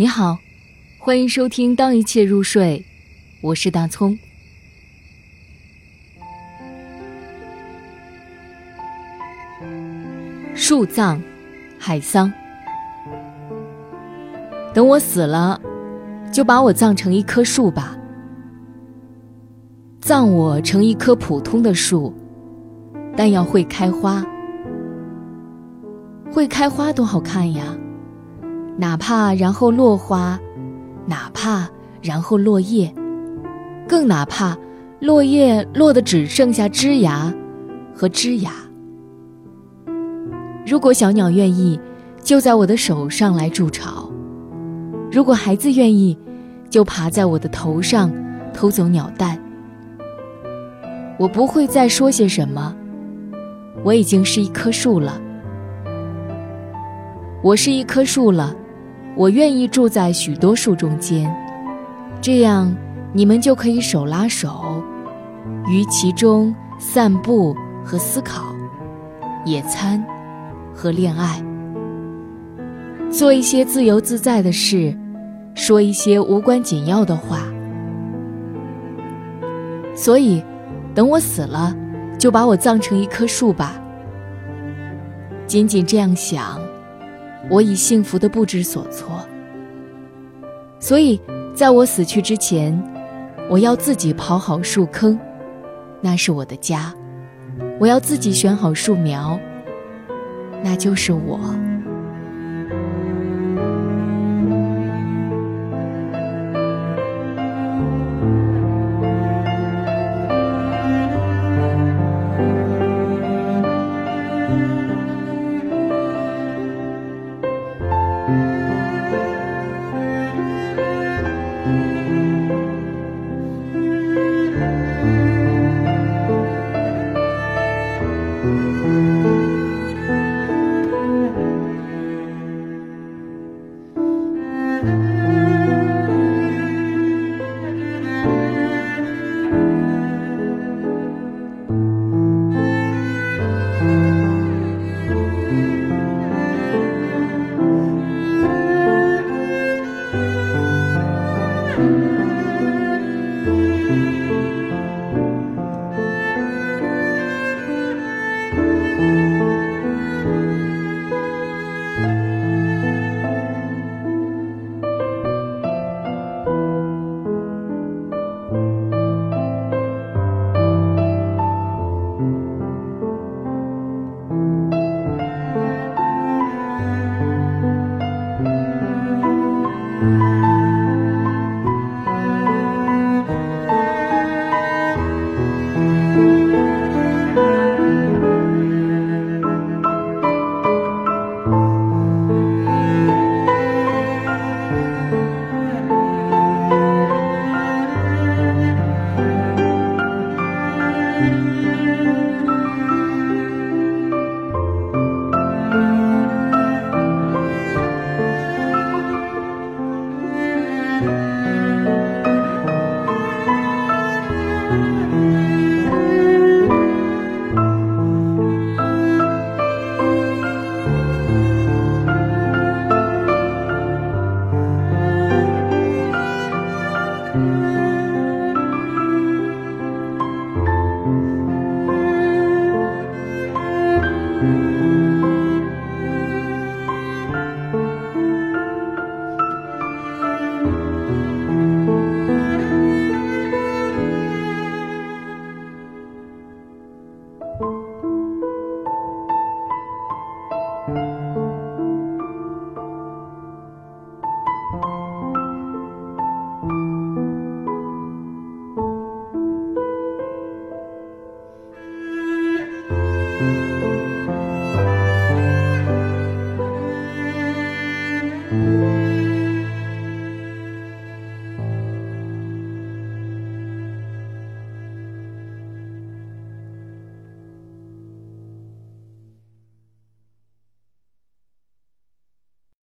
你好，欢迎收听《当一切入睡》，我是大葱。树葬，海桑。等我死了，就把我葬成一棵树吧。葬我成一棵普通的树，但要会开花。会开花多好看呀！哪怕然后落花，哪怕然后落叶，更哪怕落叶落得只剩下枝芽和枝芽。如果小鸟愿意，就在我的手上来筑巢；如果孩子愿意，就爬在我的头上偷走鸟蛋。我不会再说些什么，我已经是一棵树了。我是一棵树了。我愿意住在许多树中间，这样你们就可以手拉手，于其中散步和思考，野餐和恋爱，做一些自由自在的事，说一些无关紧要的话。所以，等我死了，就把我葬成一棵树吧。仅仅这样想。我已幸福的不知所措，所以在我死去之前，我要自己刨好树坑，那是我的家；我要自己选好树苗，那就是我。